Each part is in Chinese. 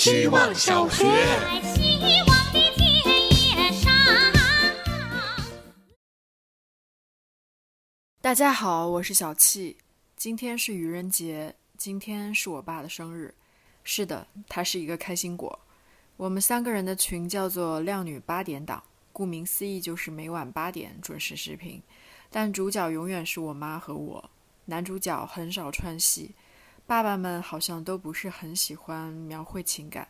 希望小学。在希望的田野上。大家好，我是小气。今天是愚人节，今天是我爸的生日。是的，他是一个开心果。我们三个人的群叫做“靓女八点档”，顾名思义就是每晚八点准时视频。但主角永远是我妈和我，男主角很少串戏。爸爸们好像都不是很喜欢描绘情感，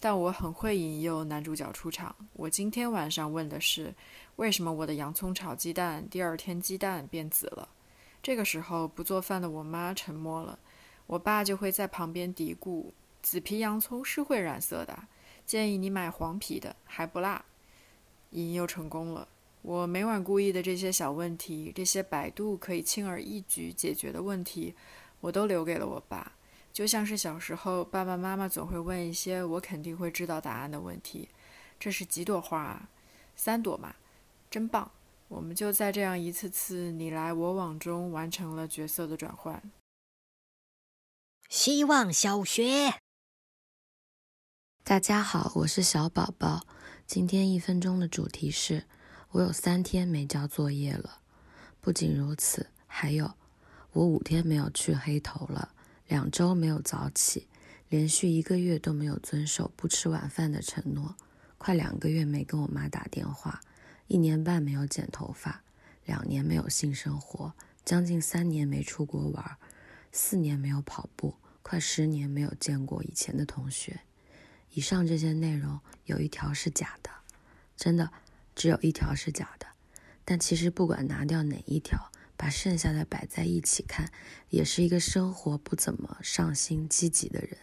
但我很会引诱男主角出场。我今天晚上问的是，为什么我的洋葱炒鸡蛋第二天鸡蛋变紫了？这个时候不做饭的我妈沉默了，我爸就会在旁边嘀咕：“紫皮洋葱是会染色的，建议你买黄皮的，还不辣。”引诱成功了。我每晚故意的这些小问题，这些百度可以轻而易举解决的问题，我都留给了我爸。就像是小时候，爸爸妈妈总会问一些我肯定会知道答案的问题：“这是几朵花啊？三朵嘛，真棒！”我们就在这样一次次你来我往中完成了角色的转换。希望小学，大家好，我是小宝宝。今天一分钟的主题是：我有三天没交作业了。不仅如此，还有我五天没有去黑头了，两周没有早起，连续一个月都没有遵守不吃晚饭的承诺，快两个月没跟我妈打电话，一年半没有剪头发，两年没有性生活，将近三年没出国玩，四年没有跑步，快十年没有见过以前的同学。以上这些内容有一条是假的，真的只有一条是假的。但其实不管拿掉哪一条，把剩下的摆在一起看，也是一个生活不怎么上心、积极的人。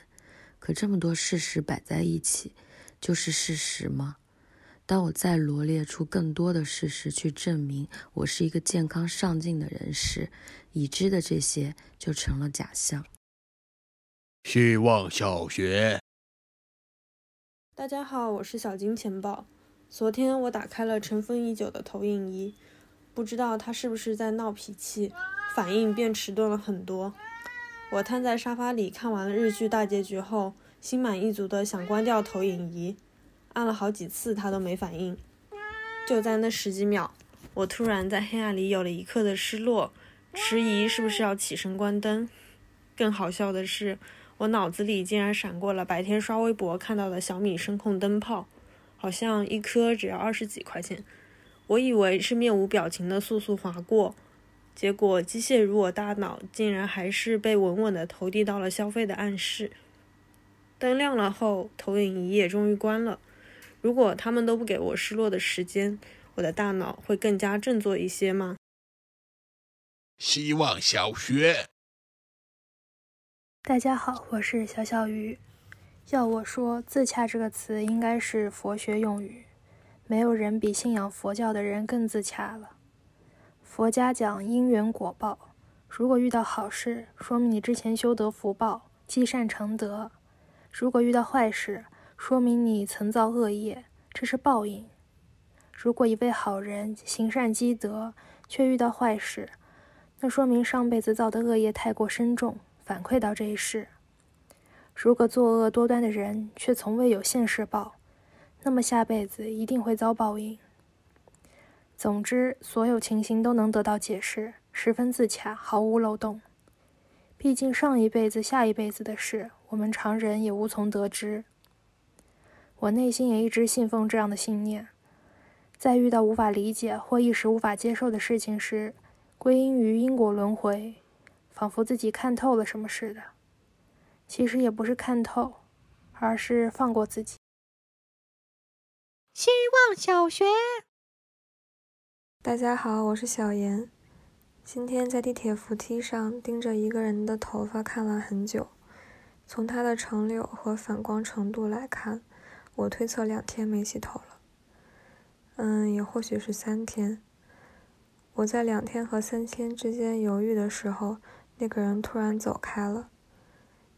可这么多事实摆在一起，就是事实吗？当我再罗列出更多的事实去证明我是一个健康上进的人时，已知的这些就成了假象。希望小学。大家好，我是小金钱豹。昨天我打开了尘封已久的投影仪，不知道他是不是在闹脾气，反应变迟钝了很多。我瘫在沙发里看完了日剧大结局后，心满意足的想关掉投影仪，按了好几次他都没反应。就在那十几秒，我突然在黑暗里有了一刻的失落，迟疑是不是要起身关灯。更好笑的是。我脑子里竟然闪过了白天刷微博看到的小米声控灯泡，好像一颗只要二十几块钱。我以为是面无表情的速速划过，结果机械如我大脑，竟然还是被稳稳的投递到了消费的暗示。灯亮了后，投影仪也终于关了。如果他们都不给我失落的时间，我的大脑会更加振作一些吗？希望小学。大家好，我是小小鱼。要我说，“自洽”这个词应该是佛学用语。没有人比信仰佛教的人更自洽了。佛家讲因缘果报，如果遇到好事，说明你之前修得福报，积善成德；如果遇到坏事，说明你曾造恶业，这是报应。如果一位好人行善积德，却遇到坏事，那说明上辈子造的恶业太过深重。反馈到这一世。如果作恶多端的人却从未有现世报，那么下辈子一定会遭报应。总之，所有情形都能得到解释，十分自洽，毫无漏洞。毕竟上一辈子、下一辈子的事，我们常人也无从得知。我内心也一直信奉这样的信念：在遇到无法理解或一时无法接受的事情时，归因于因果轮回。仿佛自己看透了什么似的，其实也不是看透，而是放过自己。希望小学，大家好，我是小严。今天在地铁扶梯上盯着一个人的头发看了很久，从他的长柳和反光程度来看，我推测两天没洗头了。嗯，也或许是三天。我在两天和三天之间犹豫的时候。那个人突然走开了，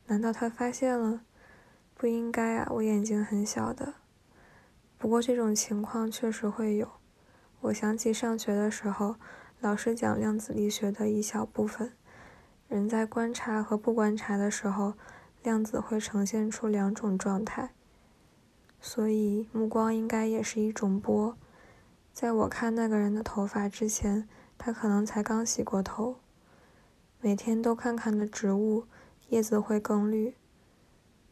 难道他发现了？不应该啊，我眼睛很小的。不过这种情况确实会有。我想起上学的时候，老师讲量子力学的一小部分：人在观察和不观察的时候，量子会呈现出两种状态，所以目光应该也是一种波。在我看那个人的头发之前，他可能才刚洗过头。每天都看看的植物，叶子会更绿。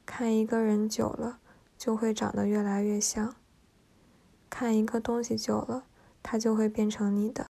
看一个人久了，就会长得越来越像。看一个东西久了，它就会变成你的。